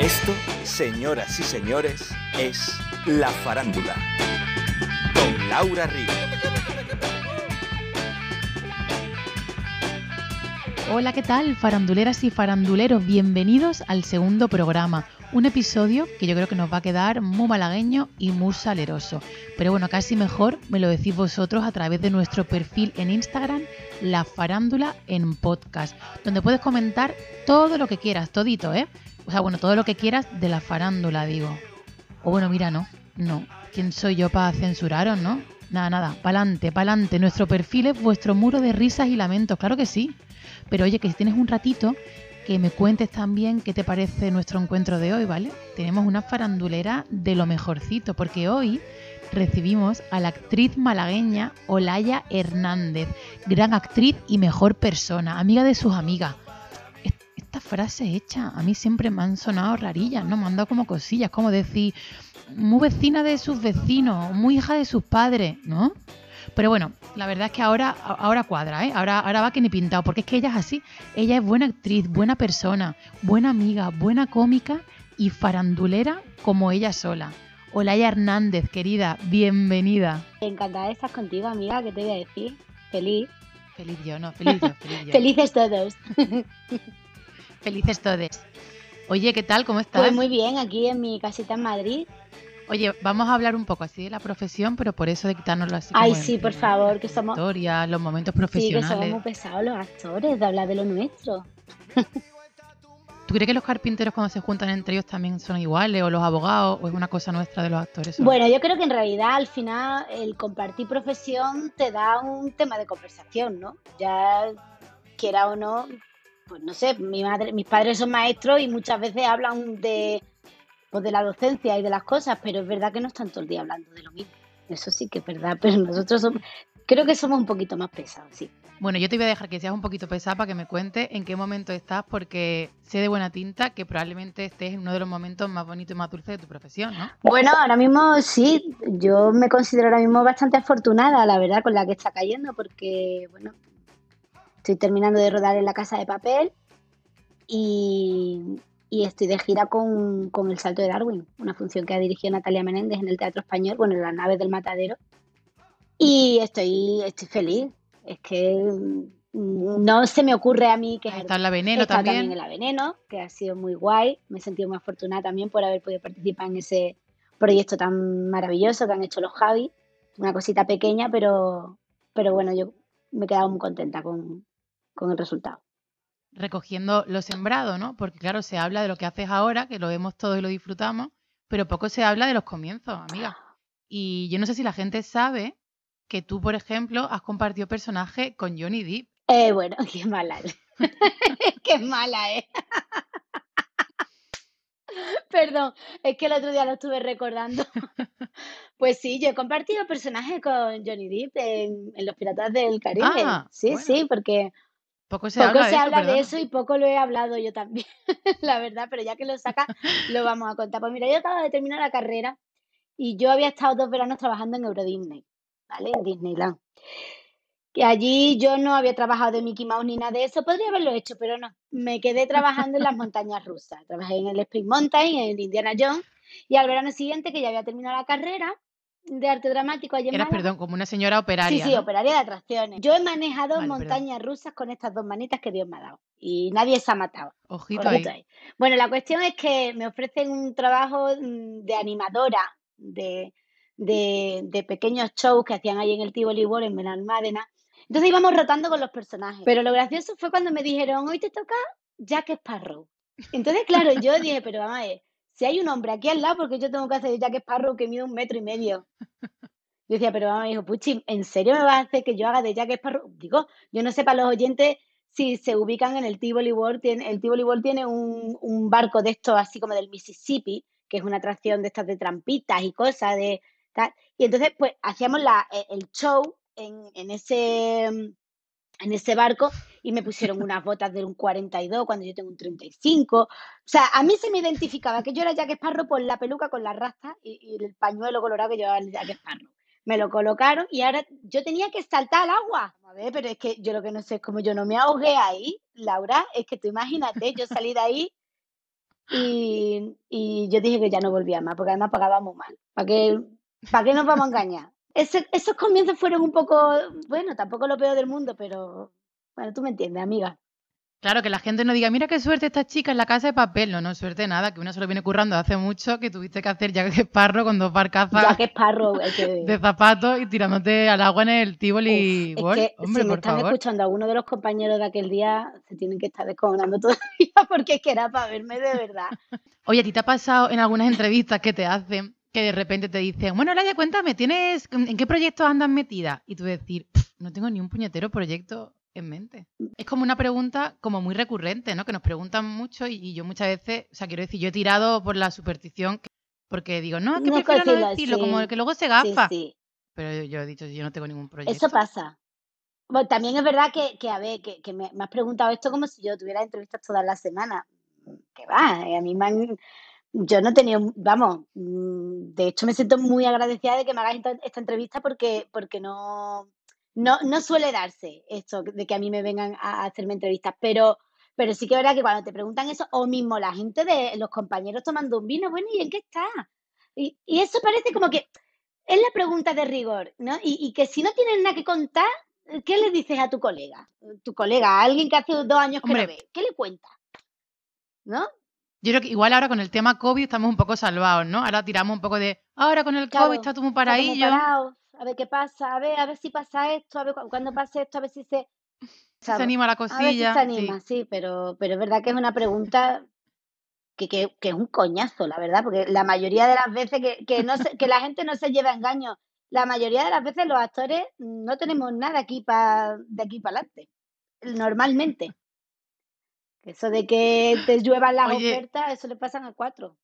Esto, señoras y señores, es La Farándula. Con Laura Ríos. Hola, ¿qué tal? Faranduleras y faranduleros, bienvenidos al segundo programa. Un episodio que yo creo que nos va a quedar muy malagueño y muy saleroso. Pero bueno, casi mejor me lo decís vosotros a través de nuestro perfil en Instagram, La Farándula en Podcast, donde puedes comentar todo lo que quieras, todito, ¿eh? O sea, bueno, todo lo que quieras de la farándula, digo. O bueno, mira, no, no. ¿Quién soy yo para censuraros, no? Nada, nada, pa'lante, pa'lante. Nuestro perfil es vuestro muro de risas y lamentos, claro que sí. Pero oye, que si tienes un ratito, que me cuentes también qué te parece nuestro encuentro de hoy, ¿vale? Tenemos una farandulera de lo mejorcito, porque hoy recibimos a la actriz malagueña Olaya Hernández, gran actriz y mejor persona, amiga de sus amigas. Esta frase hecha a mí siempre me han sonado rarillas, ¿no? Me han dado como cosillas, como decir, muy vecina de sus vecinos, muy hija de sus padres, ¿no? Pero bueno, la verdad es que ahora, ahora cuadra, ¿eh? Ahora, ahora va que ni pintado, porque es que ella es así. Ella es buena actriz, buena persona, buena amiga, buena cómica y farandulera como ella sola. Olaya Hernández, querida, bienvenida. Encantada de estar contigo, amiga, ¿qué te voy a decir? Feliz. Feliz yo, no, feliz yo, feliz yo. Felices todos. Felices todos. Oye, ¿qué tal? ¿Cómo estás? Pues muy bien, aquí en mi casita en Madrid. Oye, vamos a hablar un poco así de la profesión, pero por eso de quitárnoslo así. Ay, como sí, por favor, la que somos- trayectoria, los momentos Sí, que profesionales. somos muy pesados los actores de hablar de lo nuestro. ¿Tú crees que los carpinteros cuando se juntan entre ellos también son iguales? ¿O los abogados? ¿O es una cosa nuestra de los actores? solo? Bueno, yo creo que en realidad al final el compartir profesión te da un tema de conversación, ¿no? Ya quiera o no, pues no sé, mi madre, mis padres son maestros y muchas veces hablan de, pues de la docencia y de las cosas, pero es verdad que no están todo el día hablando de lo mismo. Eso sí que es verdad, pero nosotros somos, creo que somos un poquito más pesados, sí. Bueno, yo te voy a dejar que seas un poquito pesada para que me cuentes en qué momento estás, porque sé de buena tinta que probablemente estés en uno de los momentos más bonitos y más dulces de tu profesión, ¿no? Bueno, ahora mismo sí, yo me considero ahora mismo bastante afortunada, la verdad, con la que está cayendo, porque, bueno, estoy terminando de rodar en la casa de papel y, y estoy de gira con, con El Salto de Darwin, una función que ha dirigido Natalia Menéndez en el Teatro Español, bueno, en las naves del matadero. Y estoy, estoy feliz, es que mm, no se me ocurre a mí que Está en la veneno He estado también. en la Veneno, que ha sido muy guay. Me he sentido muy afortunada también por haber podido participar en ese proyecto tan maravilloso que han hecho los Javi. Una cosita pequeña, pero, pero bueno, yo me he quedado muy contenta con, con el resultado. Recogiendo lo sembrado, ¿no? Porque claro, se habla de lo que haces ahora, que lo vemos todos y lo disfrutamos, pero poco se habla de los comienzos, amiga. Y yo no sé si la gente sabe que tú, por ejemplo, has compartido personaje con Johnny Depp. Eh, bueno, qué mala. qué mala, ¿eh? Perdón, es que el otro día lo estuve recordando. Pues sí, yo he compartido personaje con Johnny Depp en, en Los Piratas del Caribe. Ah, sí, bueno. sí, porque Poco se poco habla se de eso y poco lo he hablado yo también, la verdad, pero ya que lo saca, lo vamos a contar. Pues mira, yo acabo de terminar la carrera y yo había estado dos veranos trabajando en Euro Disney, ¿vale? En Disneyland. Que allí yo no había trabajado de Mickey Mouse ni nada de eso, podría haberlo hecho, pero no. Me quedé trabajando en las montañas rusas. Trabajé en el Spring Mountain, en el Indiana Jones, y al verano siguiente, que ya había terminado la carrera de arte dramático Eras, perdón, como una señora operaria. Sí, sí, ¿no? operaria de atracciones. Yo he manejado Vale, perdón. montañas rusas con estas dos manitas que Dios me ha dado. Y nadie se ha matado. Ojito ahí. Bueno, la cuestión es que me ofrecen un trabajo mm, de animadora de, de, de pequeños shows que hacían ahí en el Tivoli World en Benalmádena. Entonces íbamos rotando con los personajes. Pero lo gracioso fue cuando me dijeron, hoy te toca Jack Sparrow. Entonces, claro, yo dije, pero vamos a ver, si hay un hombre aquí al lado, porque yo tengo que hacer de Jack Sparrow que mide un metro y medio. Yo decía, pero vamos, hijo, Puchi, ¿en serio me vas a hacer que yo haga de Jack Sparrow? Digo, yo no sé para los oyentes si se ubican en el Tivoli World. Tiene, el Tivoli World tiene un, un barco de estos así como del Mississippi, que es una atracción de estas de trampitas y cosas de. Y entonces, pues, hacíamos la, e- el show en, en ese en ese barco y me pusieron unas botas de un 42 cuando yo tengo un 35. O sea, a mí se me identificaba que yo era Jack Sparrow por la peluca con la rasta y, el pañuelo colorado que llevaba el Jack Sparrow. Me lo colocaron y ahora yo tenía que saltar al agua. A ver, pero es que yo lo que no sé es cómo yo no me ahogué ahí, Laura. Es que tú imagínate, yo salí de ahí Y, yo dije que ya no volvía más, porque además pagábamos mal. ¿Para qué, ¿Para qué nos vamos a engañar? Esos comienzos fueron un poco, bueno, tampoco lo peor del mundo, pero bueno, tú me entiendes, amiga. Claro, que la gente no diga, mira qué suerte esta chica en la casa de papel. No, no, suerte nada, que uno se lo viene currando hace mucho, que tuviste que hacer ya que es parro con dos barcazas ya que es parro, de zapatos y tirándote al agua en el Tivoli. es que si me están escuchando alguno de los compañeros de aquel día, se tienen que estar descojonando todavía porque es que era para verme de verdad. Oye, ¿a ti te ha pasado en algunas entrevistas que te hacen que de repente te dicen, bueno, Laia, cuéntame, ¿tienes, ¿en qué proyectos andas metida? Y tú decir, no tengo ni un puñetero proyecto en mente. Es como una pregunta como muy recurrente, ¿no? Que nos preguntan mucho y, yo muchas veces, o sea, quiero decir, yo he tirado por la superstición porque digo, no, es que prefiero no decirlo, como que luego se gafa. Pero yo he dicho, yo no tengo ningún proyecto. Eso pasa. Bueno, también es verdad que, que a ver, que, que me, has preguntado esto como si yo tuviera entrevistas todas las semanas. Que va, a mí me han, yo no he tenido, vamos, mm, de hecho me siento muy agradecida de que me hagas esta, entrevista porque, porque no, no, no suele darse esto de que a mí me vengan a hacerme entrevistas, pero, pero sí que es verdad que cuando te preguntan eso, o mismo la gente de los compañeros tomando un vino, bueno, ¿y en qué está? Y, eso parece como que es la pregunta de rigor, ¿no? Y, que si no tienes nada que contar, ¿qué le dices a tu colega? Tu colega, a alguien que hace dos años que no ve, ¿qué le cuentas? ¿No? Yo creo que igual ahora con el tema COVID estamos un poco salvados, ¿no? Ahora tiramos un poco de, ahora con el COVID está todo muy paradillo. a ver qué pasa, a ver, a ver si pasa esto, a ver cuando pase esto, a ver si se... se anima la cosilla. A ver si se anima, sí, pero, pero es verdad que es una pregunta que, que, que, es un coñazo, la verdad, porque la mayoría de las veces que, que, no que la gente no se lleva engaño, la mayoría de las veces los actores no tenemos nada aquí pa, de aquí para adelante, normalmente. Eso de que te lluevan las ofertas, eso le pasan a cuatro.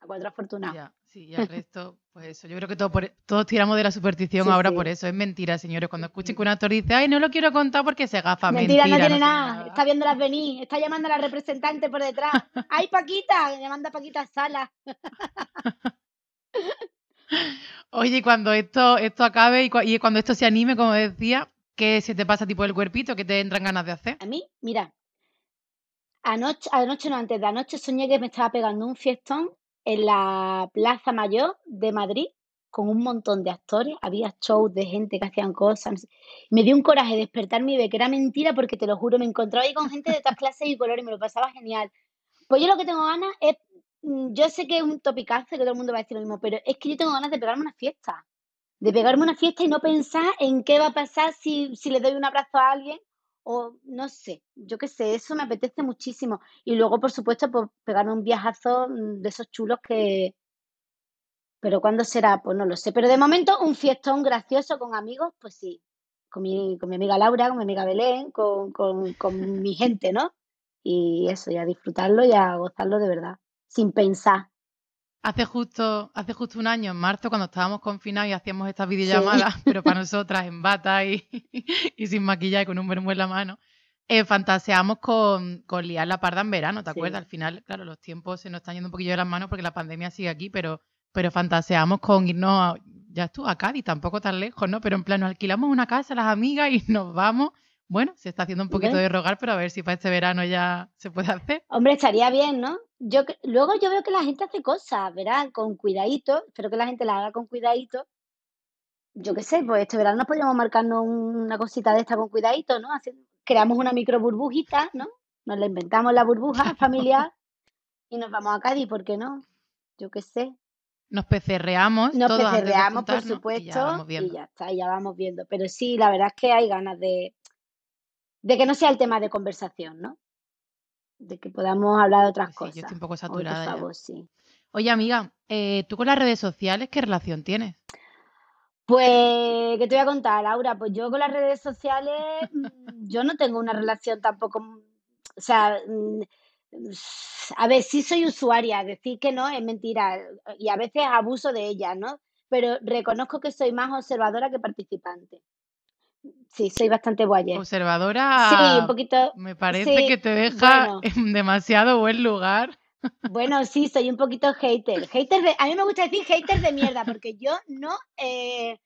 A cuatro afortunados. sí, y al resto, pues eso. Yo creo que todos tiramos de la superstición ahora por eso. Es mentira, señores. Cuando escuchen que un actor dice, ay, no lo quiero contar porque se gafa. Mentira, mentira no tiene nada. Está viéndolas venir. Está llamando a la representante por detrás. ¡Ay, Paquita! Llamando a Paquita a sala. Oye, y cuando esto, esto acabe y, y cuando esto se anime, como decía, ¿qué se te pasa tipo el cuerpito? ¿Qué te entran ganas de hacer? A mí, mira, Anoche, anoche no, antes de anoche soñé que me estaba pegando un fiestón en la Plaza Mayor de Madrid con un montón de actores, había shows de gente que hacían cosas. Me dio un coraje despertarme y ver que era mentira porque te lo juro, me encontraba ahí con gente de todas clases y colores y me lo pasaba genial. Pues yo lo que tengo ganas es, mm, yo sé que es un topicazo que todo el mundo va a decir lo mismo, pero es que yo tengo ganas de pegarme una fiesta, de pegarme una fiesta y no pensar en qué va a pasar si, si le doy un abrazo a alguien o no sé, yo qué sé, eso me apetece muchísimo. Y luego, por supuesto, pues pegarme un viajazo mm, de esos chulos que... Pero ¿cuándo será? Pues no lo sé. Pero de momento un fiestón gracioso con amigos, pues sí. Con mi, con mi amiga Laura, con mi amiga Belén, con, con, con mi gente, ¿no? Y eso, y a disfrutarlo y a gozarlo de verdad, sin pensar. Hace justo, hace justo un año, en marzo, cuando estábamos confinados y hacíamos estas videollamadas, pero para nosotras en bata y, y sin maquillaje, con un vermú en la mano, eh, fantaseamos con, con, liar la parda en verano, ¿te acuerdas? Al final, claro, los tiempos se nos están yendo un poquillo de las manos porque la pandemia sigue aquí, pero, pero fantaseamos con irnos, a, ya estuvo a Cádiz, tampoco tan lejos, ¿no? Pero en plan, nos alquilamos una casa las amigas y nos vamos bueno, se está haciendo un poquito de rogar, pero a ver si para este verano ya se puede hacer. Hombre, estaría bien, ¿no? Yo luego yo veo que la gente hace cosas, ¿verdad? Con cuidadito, espero que la gente la haga con cuidadito. Yo qué sé, pues este verano nos podríamos marcarnos una cosita de esta con cuidadito, ¿no? creamos una micro burbujita, ¿no? Nos la inventamos la burbuja familiar y nos vamos a Cádiz, ¿por qué no? Yo qué sé. Nos pecerreamos. Nos pecerreamos, por supuesto, y ya está, ya vamos viendo. Pero sí, la verdad es que hay ganas de, de que no sea el tema de conversación, ¿no? De que podamos hablar de otras cosas. Yo estoy un poco saturada. Oye, sí. Oye, amiga, eh, ¿tú con las redes sociales qué relación tienes? Pues, ¿qué te voy a contar, Laura? Pues yo con las redes sociales, mm, yo no tengo una relación tampoco, o sea, mm, a ver, sí soy usuaria, decir que no es mentira y a veces abuso de ella, ¿no? Pero reconozco que soy más observadora que participante. Sí, soy bastante guaya. Observadora. Sí, un poquito. Me parece que te deja en demasiado buen lugar. Bueno, sí, soy un poquito hater. Hater de, a mí me gusta decir hater de mierda, porque yo no, eh,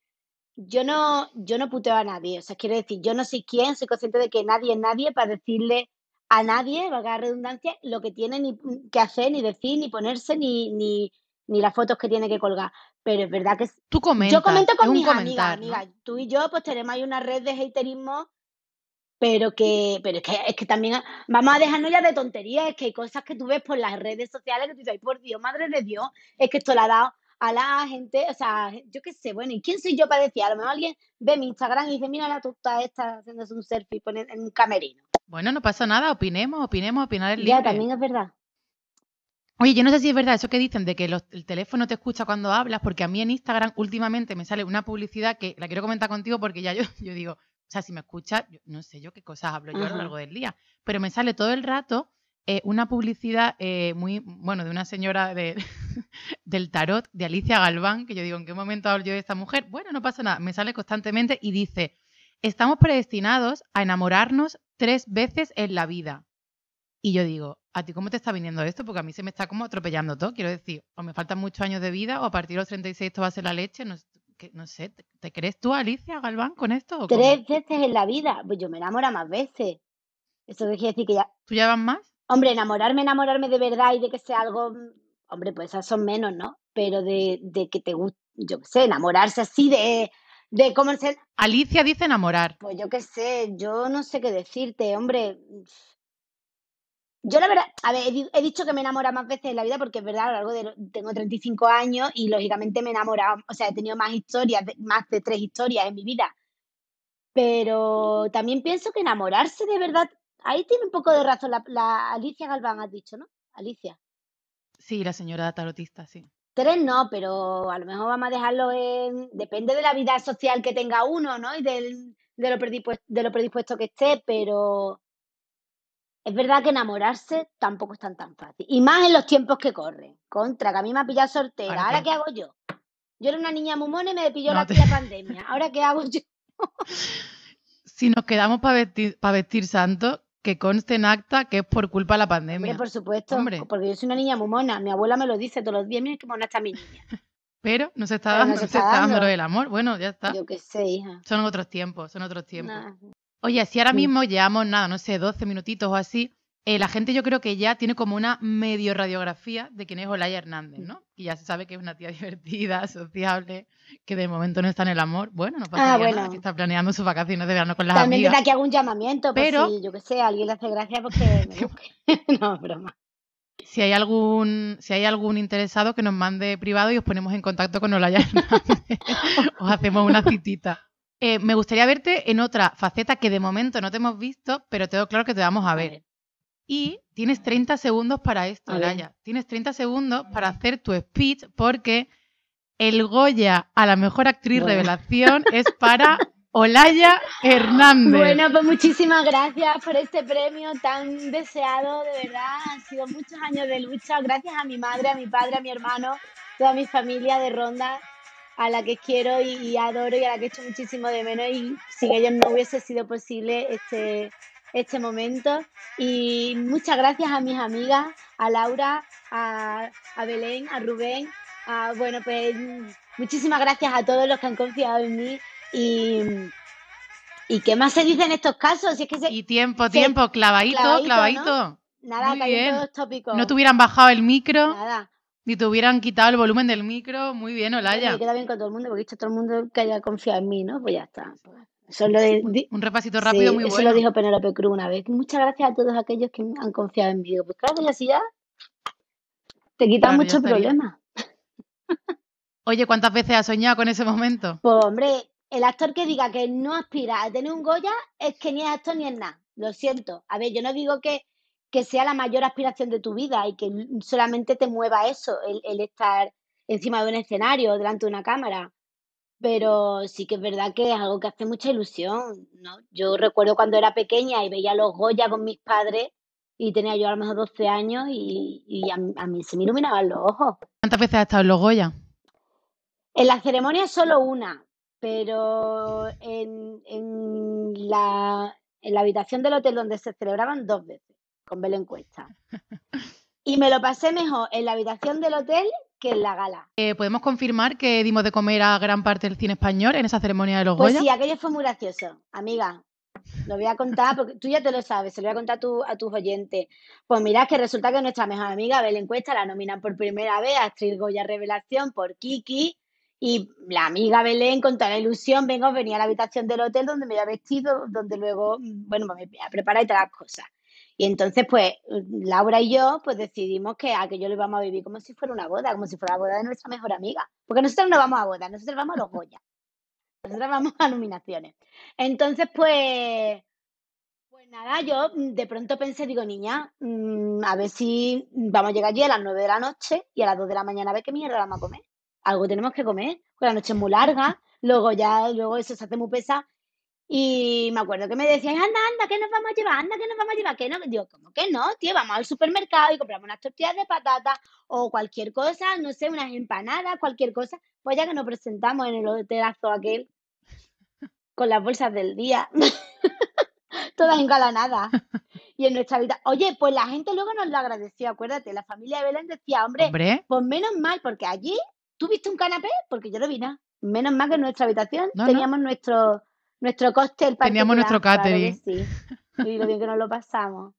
yo no, yo no puteo a nadie. O sea, quiero decir, yo no soy quien, soy consciente de que nadie es nadie para decirle a nadie, valga la redundancia, lo que tiene ni que hacer, ni decir, ni ponerse, ni, ni, ni las fotos que tiene que colgar. Pero es verdad que Tú yo comento con mis amigas, comentar, ¿no? amigas. Tú y yo, pues tenemos ahí una red de haterismo, pero que, pero es que, es que también vamos a dejarnos ya de tonterías, es que hay cosas que tú ves por las redes sociales que tú dices, por Dios, madre de Dios, es que esto le ha dado a la gente, o sea, yo qué sé, bueno, ¿y quién soy yo para decir? A lo mejor alguien ve mi Instagram y dice, mira la tuta esta haciéndose un selfie en un camerino. Bueno, no pasa nada, opinemos, opinemos, opinar es Ya, libre. también es verdad. Oye, yo no sé si es verdad eso que dicen de que los- el teléfono te escucha cuando hablas, porque a mí en Instagram últimamente me sale una publicidad que la quiero comentar contigo porque ya yo, yo digo, o sea, si me escuchas, yo no sé yo qué cosas hablo yo a lo largo del día, pero me sale todo el rato eh, una publicidad eh, muy, bueno, de una señora de, del tarot, de Alicia Galván, que yo digo, ¿en qué momento hablo yo de esta mujer? Bueno, no pasa nada, me sale constantemente y dice, estamos predestinados a enamorarnos tres veces en la vida. Y yo digo, ¿a ti cómo te está viniendo esto? Porque a mí se me está como atropellando todo. Quiero decir, o me faltan muchos años de vida, o a partir de los 36 esto va a ser la leche. No, que- no sé, ¿te, te crees tú, Alicia Galván, con esto? ¿o cómo? Tres veces en la vida, pues yo me enamoro más veces. Eso quiere decir que ya, ¿Tú ya vas más? hombre, enamorarme, enamorarme de verdad y de que sea algo, mm, hombre, pues esas son menos, ¿no? Pero de, de que te guste, yo qué sé, enamorarse así de, de cómo se, Alicia dice enamorar. Pues yo qué sé, yo no sé qué decirte, hombre. Yo la verdad, a ver, he, di- he dicho que me enamora más veces en la vida porque es verdad, a lo largo de, tengo 35 años y lógicamente me he enamorado, o sea, he tenido más historias, más de tres historias en mi vida. Pero también pienso que enamorarse de verdad, ahí tiene un poco de razón la, la Alicia Galván, has dicho, ¿no? Alicia. Sí, la señora tarotista, sí. Tres no, pero a lo mejor vamos a dejarlo en... Depende de la vida social que tenga uno, ¿no? Y del, de, lo predispuesto, de lo predispuesto que esté, pero es verdad que enamorarse tampoco es tan tan fácil. Y más en los tiempos que corren. Contra, que a mí me ha pillado soltera. ¿Para ¿Ahora qué? hago yo? Yo era una niña mumona y me pilló No la te- pandemia. ¿Ahora qué hago yo? Si nos quedamos para vestir, pa vestir santos, que conste en acta que es por culpa de la Hombre, pandemia. por supuesto. Hombre. Porque yo soy una niña mumona. Mi abuela me lo dice todos los días. Mira qué mona está mi niña. Pero no se está Pero dando, no se no se está dando del amor. Bueno, ya está. Yo qué sé, hija. Son otros tiempos, son otros tiempos. Nah. Oye, si ahora mismo llevamos nada, no sé, 12 minutitos o así, eh, la gente yo creo que ya tiene como una medio radiografía de quién es Olaya Hernández. ¿no? Y ya se sabe que es una tía divertida, sociable, que de momento no está en el amor. Bueno, no pasa Ah, nada, bueno. que está planeando sus vacaciones de verano con las También desde amigas. aquí hago un llamamiento, por Pero- si, yo qué sé, a alguien le hace gracia, pues que me busque. no, broma. Si hay algún, si hay algún interesado que nos mande privado y os ponemos en contacto con Olaya Hernández. os hacemos una citita. Eh, me gustaría verte en otra faceta que de momento no te hemos visto, pero tengo claro que te vamos a ver. Y tienes 30 segundos para esto, A ver. Olaya. Tienes 30 segundos para hacer tu speech porque el Goya a la mejor actriz Bueno. revelación es para Olaya Hernández. Bueno, pues muchísimas gracias por este premio tan deseado, de verdad. Han sido muchos años de lucha. Gracias a mi madre, a mi padre, a mi hermano, toda mi familia de Ronda, a la que quiero y, y adoro y a la que echo muchísimo de menos. Y sin ellos no hubiese sido posible este, este momento. Y muchas gracias a mis amigas, a Laura, a, a Belén, a Rubén. a- bueno, pues muchísimas gracias a todos los que han confiado en mí. Y, ¿Y qué más se dice en estos casos? Si es que se- Y tiempo, tiempo, clavadito, clavadito, clavadito. nada, los tópicos. No te hubieran bajado el micro, Nada. Ni te hubieran quitado el volumen del micro. Muy bien, Olaya. Me queda bien con todo el mundo, porque he dicho todo el mundo que haya confiado en mí, ¿no? Pues ya está. Eso lo, de- Un repasito rápido sí, muy eso bueno. lo dijo Penélope Cruz una vez. Muchas gracias a todos aquellos que han confiado en mí. Pues claro, y así ya te quitas Claro, muchos problemas. Oye, ¿cuántas veces has soñado con ese momento? Pues hombre, el actor que diga que no aspira a tener un Goya es que ni es actor ni es nada. Lo siento. A ver, yo no digo que, que sea la mayor aspiración de tu vida y que solamente te mueva eso, el, el estar encima de un escenario, delante de una cámara. Pero sí que es verdad que es algo que hace mucha ilusión, ¿no? Yo recuerdo cuando era pequeña y veía los Goya con mis padres y tenía yo a lo mejor 12 años y, y a, a mí se me iluminaban los ojos. ¿Cuántas veces has estado en los Goya? En la ceremonia solo una, pero en, en la, en la habitación del hotel donde se celebraban dos veces, con Belén Cuesta. Y me lo pasé mejor en la habitación del hotel que en la gala. Eh, ¿Podemos confirmar que dimos de comer a gran parte del cine español en esa ceremonia de los Pues Goya? sí, aquello fue muy gracioso, amiga. lo voy a contar porque tú ya te lo sabes, se lo voy a contar a, tu- a tus oyentes. Pues mira, que resulta que nuestra mejor amiga Belén Cuesta la nominan por primera vez a Actriz Goya Revelación por Kiki. Y la amiga Belén, con toda la ilusión, vengo, venía a la habitación del hotel donde me había vestido, donde luego, mm, bueno, pues me voy a preparar y todas las cosas. Y entonces, pues, Laura y yo, pues decidimos que aquello lo íbamos a vivir como si fuera una boda, como si fuera la boda de nuestra mejor amiga. Porque nosotros no vamos a bodas, nosotros vamos a los Goya. Nosotros vamos a nominaciones. Entonces, pues, pues nada, yo de pronto pensé, digo, niña, mm, a ver si vamos a llegar allí a las 9 de la noche y a las 2 de la mañana a ver qué mierda vamos a comer. Algo tenemos que comer, porque la noche es muy larga, luego ya, luego eso se hace muy pesado. Y me acuerdo que me decían, anda, anda, ¿qué nos vamos a llevar? Anda, ¿qué nos vamos a llevar? ¿Qué no? Digo, ¿cómo que no, tío? Vamos al supermercado y compramos unas tortillas de patata o cualquier cosa, no sé, unas empanadas, cualquier cosa. Pues ya que nos presentamos en el hotelazo aquel con las bolsas del día, todas engalanadas. Y en nuestra vida, oye, pues la gente luego nos lo agradeció, acuérdate, la familia de Belén decía, hombre, Hombre, pues menos mal, porque allí tú viste un canapé, porque yo no vi nada. Menos mal que en nuestra habitación No, no. teníamos nuestro nuestro cóctel Teníamos nuestro particular, claro catering. sí. Y lo bien que nos lo pasamos.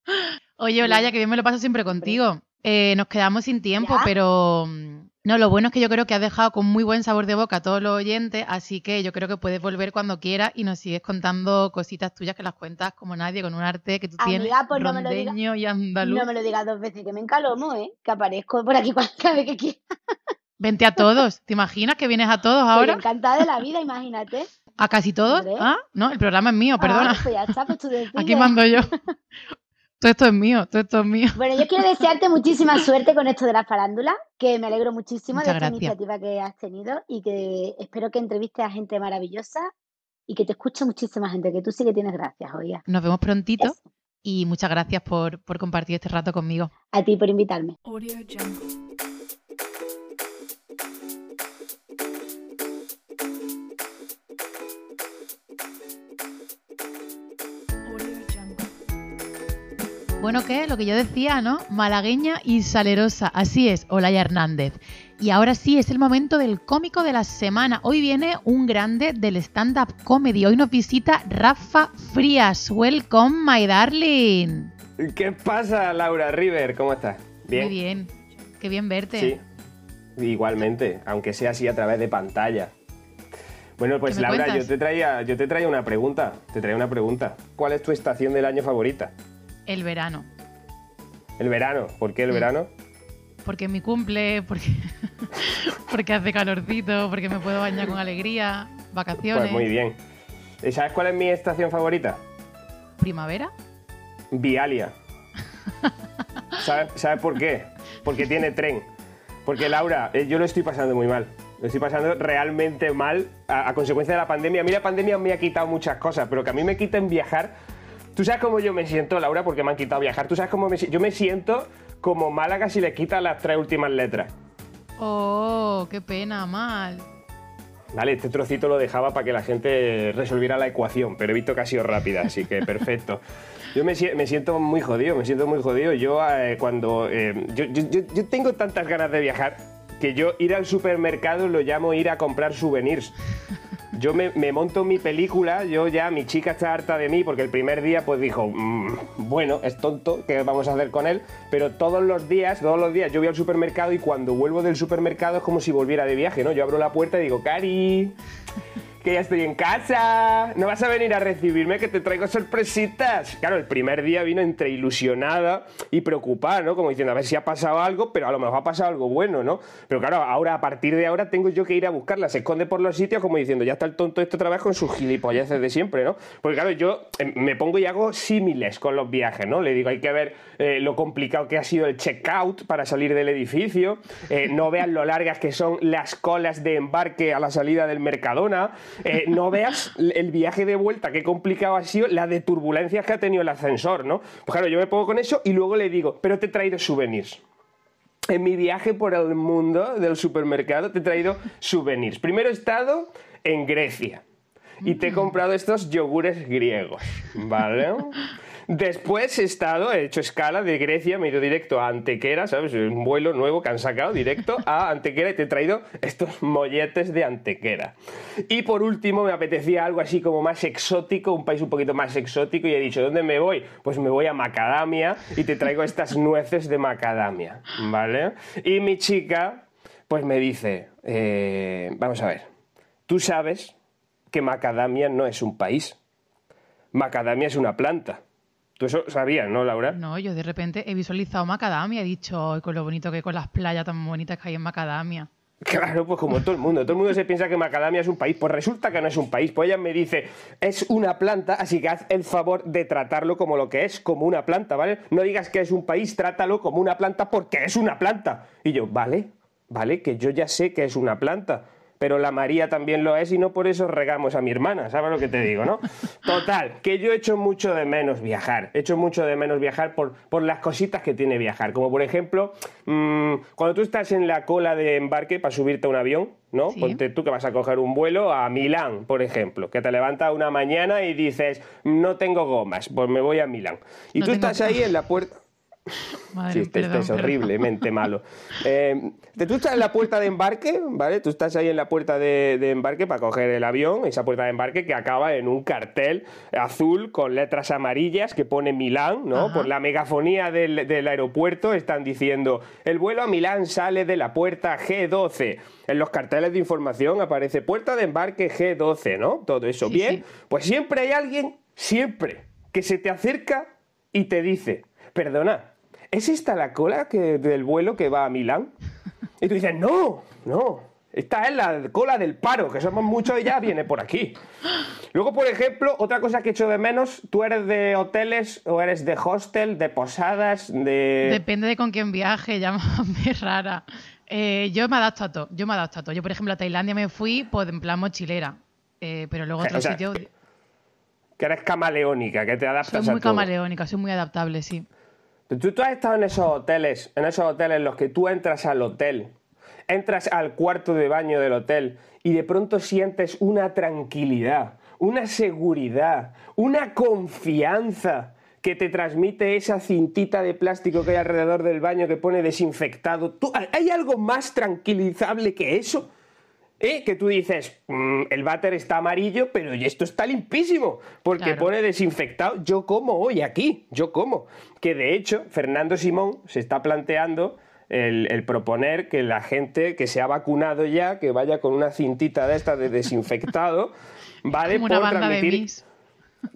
Oye, Olaya, que bien me lo paso siempre contigo. Eh, nos quedamos sin tiempo, ¿Ya? pero mm, no, lo bueno es que yo creo que has dejado con muy buen sabor de boca a todos los oyentes, así que yo creo que puedes volver cuando quieras y nos sigues contando cositas tuyas que las cuentas como nadie, con un arte que tú tienes Amiga, pues no me lo rondeño y andaluz. No me lo digas dos veces, que me encalomo, ¿eh? Que aparezco por aquí cada vez que quiera. Vente a todos, ¿te imaginas que vienes a todos ahora? encantada de la vida, imagínate. ¿A casi todos? Hombre. Ah, no, el programa es mío, perdona. Ah, pues ya está, pues tú decides. Aquí mando yo. todo esto es mío, todo esto es mío. Bueno, yo quiero desearte muchísima suerte con esto de la farándula, que me alegro muchísimo Muchas de esta gracias. iniciativa que has tenido y que espero que entrevistes a gente maravillosa y que te escuche muchísima gente, que tú sí que tienes gracias, oiga. Nos vemos prontito Eso. y muchas gracias por, por compartir este rato conmigo. A ti por invitarme. Audio Jungle. Bueno, ¿qué? Lo que yo decía, ¿no? Malagueña y salerosa. Así es, Olaya Hernández. Y ahora sí, es el momento del cómico de la semana. Hoy viene un grande del stand-up comedy. Hoy nos visita Rafa Frías. Welcome, my darling. ¿Qué pasa, Laura River? ¿Cómo estás? ¿Bien? Muy bien. Qué bien verte. Sí, igualmente, aunque sea así a través de pantalla. Bueno, pues ¿Qué me Laura, cuentas? yo te, traía, yo te traía una pregunta. Te traía una pregunta. ¿Cuál es tu estación del año favorita? El verano. El verano. ¿Por qué el verano? Porque es mi cumple, porque, porque hace calorcito, porque me puedo bañar con alegría, vacaciones, Pues muy bien. ¿Y ¿Sabes cuál es mi estación favorita? primavera. Vialia. ¿Sabes, ¿Sabes por qué? Porque tiene tren. Porque Laura, eh, yo lo estoy pasando muy mal. Lo estoy pasando realmente mal a, a consecuencia de la pandemia. A mí la pandemia me ha quitado muchas cosas, pero que a mí me quiten viajar. ¿Tú sabes cómo yo me siento, Laura? Porque me han quitado viajar. ¿Tú sabes cómo me si- Yo me siento como Málaga si le quitan las tres últimas letras. Oh, qué pena, mal. Vale, este trocito lo dejaba para que la gente resolviera la ecuación, pero he visto que ha sido rápida, así que perfecto. Yo me, si- me siento muy jodido, me siento muy jodido. Yo eh, cuando... eh, yo, yo- yo- yo tengo tantas ganas de viajar que yo ir al supermercado lo llamo ir a comprar souvenirs. Yo me, me monto mi película, yo ya, mi chica está harta de mí porque el primer día pues dijo, "Mm, bueno, es tonto, ¿qué vamos a hacer con él? Pero todos los días, todos los días yo voy al supermercado y cuando vuelvo del supermercado es como si volviera de viaje, ¿no? Yo abro la puerta y digo, Cari, que ya estoy en casa, no vas a venir a recibirme que te traigo sorpresitas. Claro, el primer día vino entre ilusionada y preocupada, ¿no? Como diciendo, a ver si ha pasado algo, pero a lo mejor ha pasado algo bueno, ¿no? Pero claro, ahora, a partir de ahora, tengo yo que ir a buscarla. Se esconde por los sitios como diciendo, ya está el tonto este otra vez con sus gilipolleces de siempre, ¿no? Porque claro, yo eh, me pongo y hago símiles con los viajes, ¿no? Le digo, hay que ver eh, lo complicado que ha sido el checkout para salir del edificio, eh, no vean lo largas que son las colas de embarque a la salida del Mercadona, eh, no veas el viaje de vuelta, qué complicado ha sido la de turbulencias que ha tenido el ascensor, ¿no? Pues claro, yo me pongo con eso y luego le digo, pero te he traído souvenirs. En mi viaje por el mundo del supermercado te he traído souvenirs. Primero he estado en Grecia y te he comprado estos yogures griegos, ¿vale? Después he estado, he hecho escala de Grecia, me he ido directo a Antequera, ¿sabes? Un vuelo nuevo que han sacado directo a Antequera y te he traído estos molletes de Antequera. Y por último me apetecía algo así como más exótico, un país un poquito más exótico y he dicho, ¿dónde me voy? Pues me voy a Macadamia y te traigo estas nueces de Macadamia, ¿vale? Y mi chica, pues me dice, eh, vamos a ver, tú sabes que Macadamia no es un país. Macadamia es una planta. Tú eso sabías, ¿no, Laura? No, yo de repente he visualizado Macadamia, he dicho, "Ay, con lo bonito que con las playas tan bonitas que hay en Macadamia. Claro, pues como todo el mundo. Todo el mundo se piensa que Macadamia es un país. Pues resulta que no es un país. Pues ella me dice, es una planta, así que haz el favor de tratarlo como lo que es, como una planta, ¿vale? No digas que es un país, trátalo como una planta porque es una planta. Y yo, vale, vale, que yo ya sé que es una planta. Pero la María también lo es y no por eso regamos a mi hermana, ¿sabes lo que te digo, no? Total, que yo echo mucho de menos viajar. Echo mucho de menos viajar por, por las cositas que tiene viajar. Como por ejemplo, mm, cuando tú estás en la cola de embarque para subirte a un avión, ¿no? Sí. Ponte tú que vas a coger un vuelo a Milán, por ejemplo, que te levantas una mañana y dices, no tengo gomas, pues me voy a Milán. Y No tú estás ahí en la puerta... Madre, Sí, este, este es perdón. horriblemente malo. Eh, tú estás en la puerta de embarque, ¿vale? Tú estás ahí en la puerta de, de embarque para coger el avión, esa puerta de embarque que acaba en un cartel azul con letras amarillas que pone Milán, ¿no? Ajá. Por la megafonía del, del aeropuerto están diciendo, el vuelo a Milán sale de la puerta G12. En los carteles de información aparece puerta de embarque G12, ¿no? Todo eso. Sí, Bien, sí. pues siempre hay alguien, siempre, que se te acerca y te dice, perdona, ¿es esta la cola que, del vuelo que va a Milán? Y tú dices, no, no, esta es la cola del paro, que somos muchos y ya viene por aquí. Luego, por ejemplo, otra cosa que echo de menos, ¿tú eres de hoteles o eres de hostel, de posadas, de... Depende de con quién viaje, llámame rara. Eh, yo me adapto a todo, yo me adapto a todo. Yo, por ejemplo, a Tailandia me fui pues, en plan mochilera, eh, pero luego a O otros sea, sitios Que eres camaleónica, que te soy adaptas a muy todo. camaleónica, soy muy adaptable, sí. ¿Tú, tú has estado en esos hoteles, en esos hoteles en los que tú entras al hotel, entras al cuarto de baño del hotel y de pronto sientes una tranquilidad, una seguridad, una confianza que te transmite esa cintita de plástico que hay alrededor del baño que pone desinfectado. ¿Tú- ¿Hay algo más tranquilizable que eso? ¿Eh? Que tú dices, "Mm, el váter está amarillo, pero esto está limpísimo, porque Claro. pone desinfectado. Yo como hoy aquí, yo como. Que de hecho, Fernando Simón se está planteando el, el proponer que la gente que se ha vacunado ya, que vaya con una cintita de esta de desinfectado, ¿vale? Como una por banda de transmitir mis.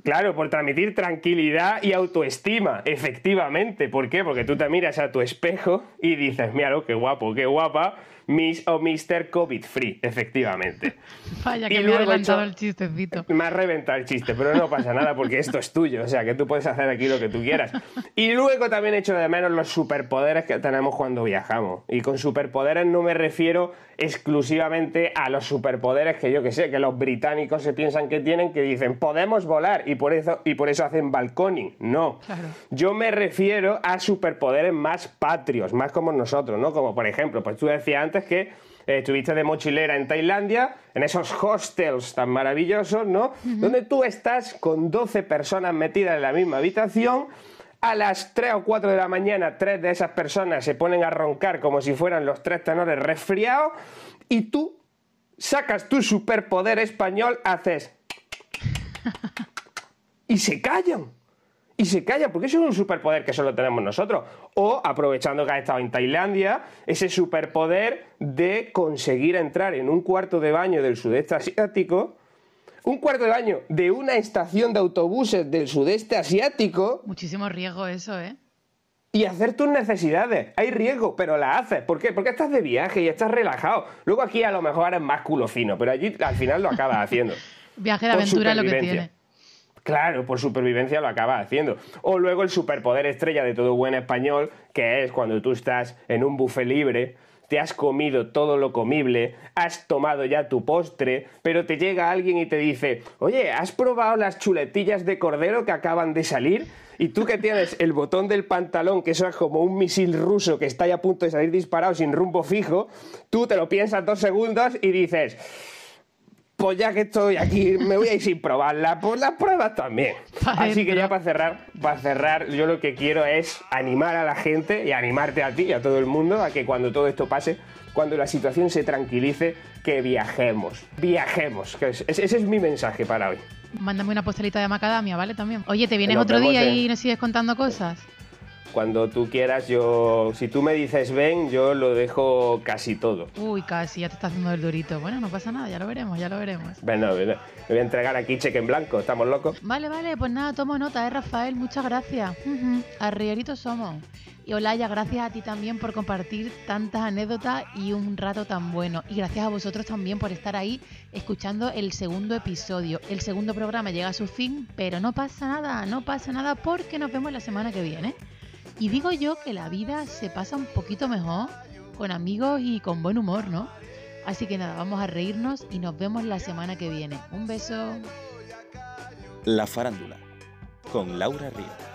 Claro, por transmitir tranquilidad y autoestima, efectivamente. ¿Por qué? Porque tú te miras a tu espejo y dices, mira, qué guapo, qué guapa, Miss o Mr. COVID Free, efectivamente. Vaya, Y que me ha hecho- el chistecito. Me ha reventado el chiste, pero no pasa nada porque esto es tuyo, o sea que tú puedes hacer aquí lo que tú quieras. Y luego también echo de menos los superpoderes que tenemos cuando viajamos. Y con superpoderes no me refiero exclusivamente a los superpoderes que yo que sé, que los británicos se piensan que tienen, que dicen podemos volar y por eso, y por eso hacen balconing. No. Claro. Yo me refiero a superpoderes más patrios, más como nosotros, ¿no? Como por ejemplo, pues tú decías antes que eh, estuviste de mochilera en Tailandia, en esos hostels tan maravillosos, ¿no? Donde tú estás con 12 personas metidas en la misma habitación. A las 3 o 4 de la mañana, tres de esas personas se ponen a roncar como si fueran los tres tenores resfriados y tú sacas tu superpoder español, haces y se callan. Y se callan, porque eso es un superpoder que solo tenemos nosotros. O, aprovechando que has estado en Tailandia, ese superpoder de conseguir entrar en un cuarto de baño del sudeste asiático, un cuarto de baño de una estación de autobuses del sudeste asiático Muchísimo riesgo eso, ¿eh? y hacer tus necesidades. Hay riesgo, pero la haces. ¿Por qué? Porque estás de viaje y estás relajado. Luego aquí a lo mejor eres más culo fino, pero allí al final lo acabas haciendo. Viaje de Por aventura es lo que tiene. Claro, por supervivencia lo acabas haciendo. O luego el superpoder estrella de todo buen español, que es cuando tú estás en un buffet libre, te has comido todo lo comible, has tomado ya tu postre, pero te llega alguien y te dice, oye, ¿has probado las chuletillas de cordero que acaban de salir? Y tú que tienes el botón del pantalón, que eso es como un misil ruso que está ya a punto de salir disparado sin rumbo fijo, tú te lo piensas dos segundos y dices, pues ya que estoy aquí, me voy a ir sin probarla, pues las pruebas también. Así que ya para cerrar, para cerrar, yo lo que quiero es animar a la gente y animarte a ti y a todo el mundo a que cuando todo esto pase, cuando la situación se tranquilice, que viajemos, viajemos. Que ese es mi mensaje para hoy. Mándame una postalita de macadamia, ¿vale? También. Oye, ¿te vienes Nos otro día en- y nos sigues contando cosas? Cuando tú quieras, yo, si tú me dices ven, yo lo dejo casi todo. Uy, casi, ya te está haciendo el durito. Bueno, no pasa nada, ya lo veremos, ya lo veremos. Bueno, bueno, me voy a entregar aquí cheque en blanco, ¿estamos locos? Vale, vale, pues nada, tomo nota, ¿eh, Rafael? Muchas gracias. Ujú, Arrieritos somos. Y Olaya, gracias a ti también por compartir tantas anécdotas y un rato tan bueno. Y gracias a vosotros también por estar ahí escuchando el segundo episodio. El segundo programa llega a su fin, pero no pasa nada, no pasa nada porque nos vemos la semana que viene. Y digo yo que la vida se pasa un poquito mejor con amigos y con buen humor, ¿no? Así que nada, vamos a reírnos y nos vemos la semana que viene. Un beso. La farándula, con Laura Ríos.